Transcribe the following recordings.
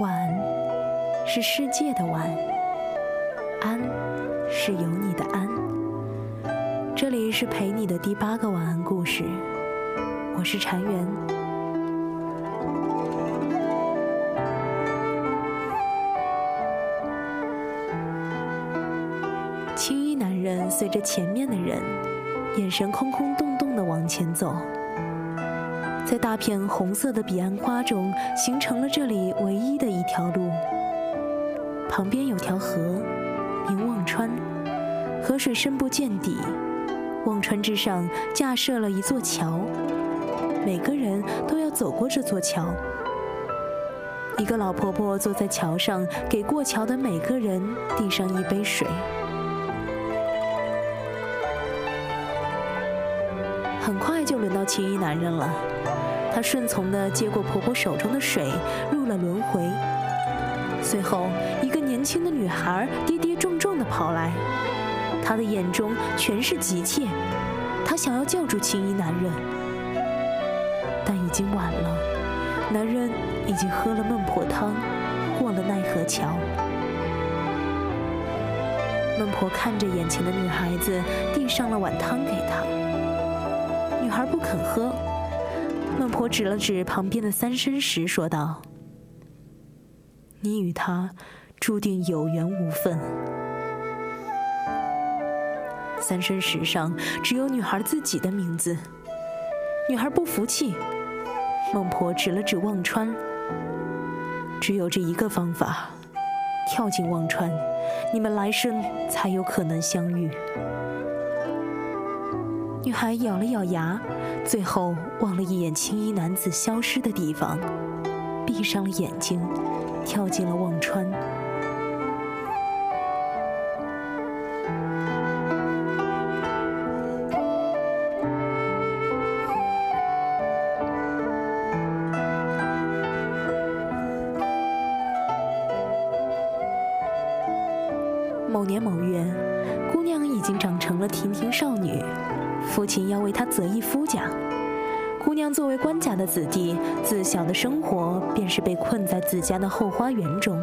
晚安是世界的晚，安是有你的安。这里是陪你的第八个晚安故事，我是禅园。随着前面的人，眼神空空洞洞的往前走。在大片红色的彼岸花中，形成了这里唯一的一条路。旁边有条河，名忘川，河水深不见底。忘川之上架设了一座桥，每个人都要走过这座桥。一个老婆婆坐在桥上，给过桥的每个人递上一杯水。很快就轮到青衣男人了。他顺从地接过婆婆手中的水，入了轮回。随后，一个年轻的女孩跌跌撞撞地跑来，她的眼中全是急切，她想要叫住青衣男人，但已经晚了。男人已经喝了孟婆汤，过了奈何桥。孟婆看着眼前的女孩子，递上了碗汤给她，女孩不肯喝。孟婆指了指旁边的三生石，说道：“你与他注定有缘无分。”三生石上只有女孩自己的名字。女孩不服气，孟婆指了指忘川：“只有这一个方法，跳进忘川，你们来生才有可能相遇。”女孩咬了咬牙，最后望了一眼青衣男子消失的地方，闭上了眼睛，跳进了忘川。某年某月，姑娘已经长成了亭亭少女。父亲要为她择一夫家，姑娘作为官家的子弟，自小的生活便是被困在自家的后花园中。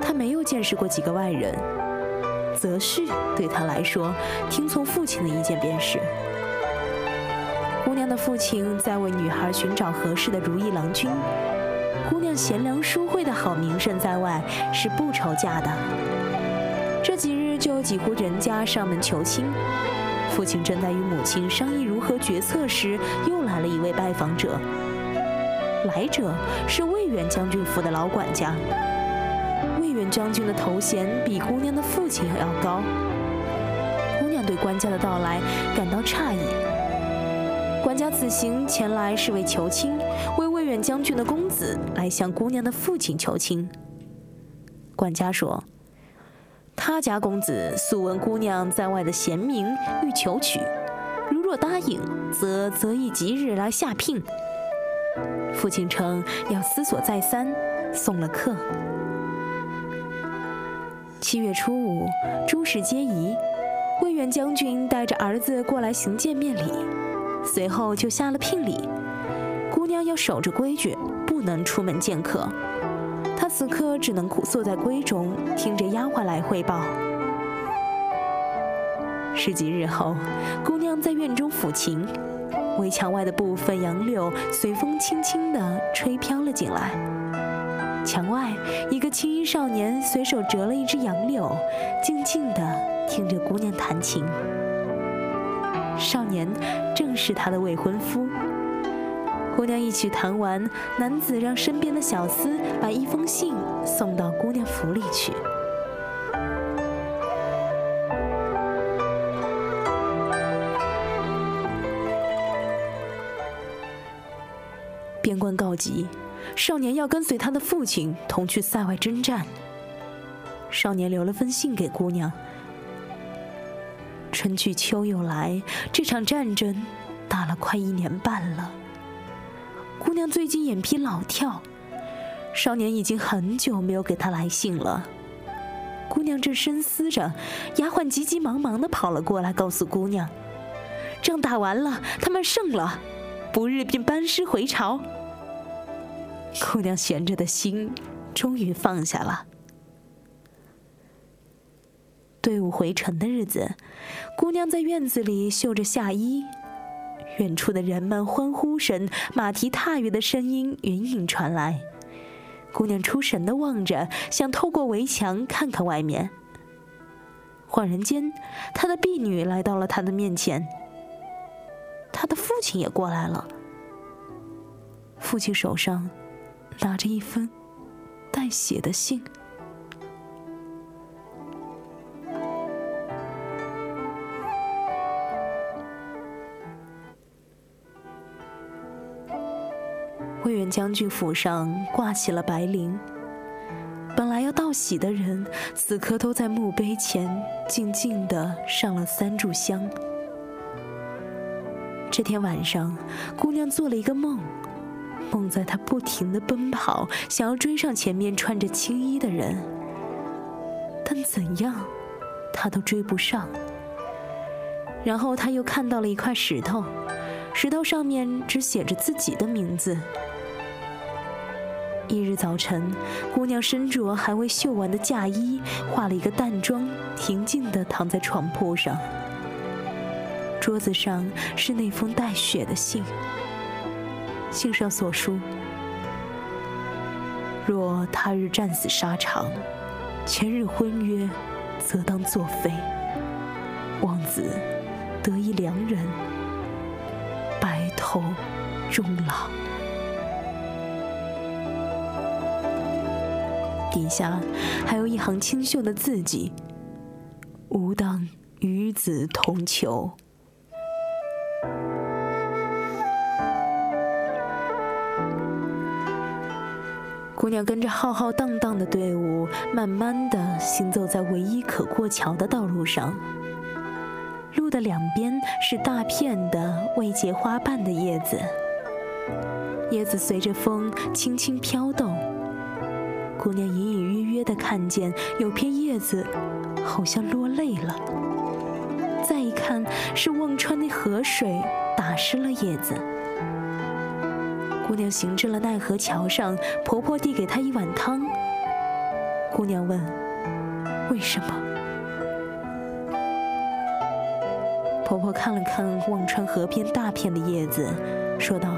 她没有见识过几个外人，择婿对她来说，听从父亲的意见便是。姑娘的父亲在为女孩寻找合适的如意郎君，姑娘贤良淑惠的好名声在外，是不愁嫁的。这几日就有几户人家上门求亲。父亲正在与母亲商议如何决策时，又来了一位拜访者。来者是魏远将军府的老管家。魏远将军的头衔比姑娘的父亲还要高。姑娘对官家的到来感到诧异。管家此行前来是为求亲，为魏远将军的公子来向姑娘的父亲求亲。管家说。他家公子素闻姑娘在外的贤名，欲求娶。如若答应，则择一吉日来下聘。父亲称要思索再三，送了客。七月初五，诸事皆宜，魏远将军带着儿子过来行见面礼，随后就下了聘礼。姑娘要守着规矩，不能出门见客。他此刻只能苦坐在闺中，听着丫鬟来汇报。十几日后，姑娘在院中抚琴，围墙外的部分杨柳随风轻轻地吹飘了进来。墙外，一个青衣少年随手折了一只杨柳，静静地听着姑娘弹琴。少年正是他的未婚夫。姑娘一曲弹完，男子让身边的小厮把一封信送到姑娘府里去。边关告急，少年要跟随他的父亲同去塞外征战。少年留了封信给姑娘：“春去秋又来，这场战争打了快一年半了。”姑娘最近眼皮老跳，少年已经很久没有给他来信了。姑娘正深思着，丫鬟急急忙忙的跑了过来，告诉姑娘：“仗打完了，他们胜了，不日便班师回朝。”姑娘悬着的心终于放下了。队伍回城的日子，姑娘在院子里绣着夏衣。远处的人们欢呼声、马蹄踏月的声音隐隐传来。姑娘出神的望着，想透过围墙看看外面。恍然间，她的婢女来到了她的面前。她的父亲也过来了。父亲手上拿着一封带血的信。将军府上挂起了白绫，本来要道喜的人，此刻都在墓碑前静静地上了三炷香。这天晚上，姑娘做了一个梦，梦在她不停地奔跑，想要追上前面穿着青衣的人，但怎样，她都追不上。然后她又看到了一块石头，石头上面只写着自己的名字。一日早晨，姑娘身着还未绣完的嫁衣，化了一个淡妆，平静地躺在床铺上。桌子上是那封带血的信，信上所书：若他日战死沙场，前日婚约，则当作废。望子得一良人，白头终老。底下还有一行清秀的字迹：“吾当与子同囚。”姑娘跟着浩浩荡荡的队伍，慢慢的行走在唯一可过桥的道路上。路的两边是大片的未结花瓣的叶子，叶子随着风轻轻飘动。姑娘隐隐约约地看见有片叶子，好像落泪了。再一看，是忘川的河水打湿了叶子。姑娘行至了奈何桥上，婆婆递给她一碗汤。姑娘问：“为什么？”婆婆看了看忘川河边大片的叶子，说道：“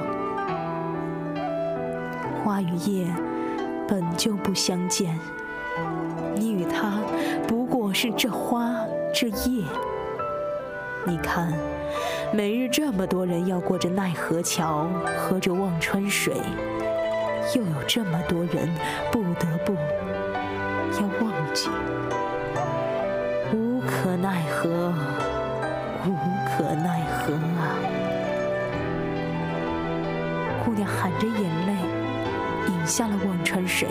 花与叶。”本就不相见，你与他不过是这花这叶。你看，每日这么多人要过着奈何桥，喝着忘川水，又有这么多人不得不要忘记，无可奈何，无可奈何啊！姑娘含着眼泪。下了忘川水。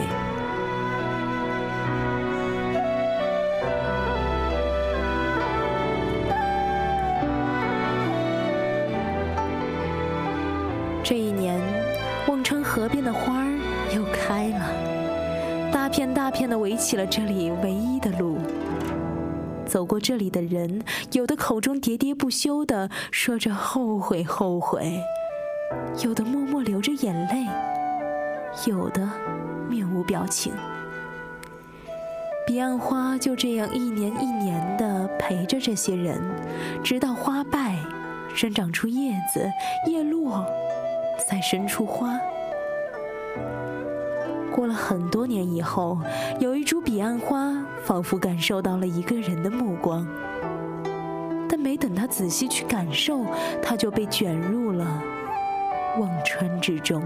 这一年，忘川河边的花儿又开了，大片大片的围起了这里唯一的路。走过这里的人，有的口中喋喋不休的说着后悔后悔，有的默默流着眼泪。有的面无表情，彼岸花就这样一年一年的陪着这些人，直到花败，生长出叶子，叶落，再生出花。过了很多年以后，有一株彼岸花仿佛感受到了一个人的目光，但没等他仔细去感受，他就被卷入了忘川之中。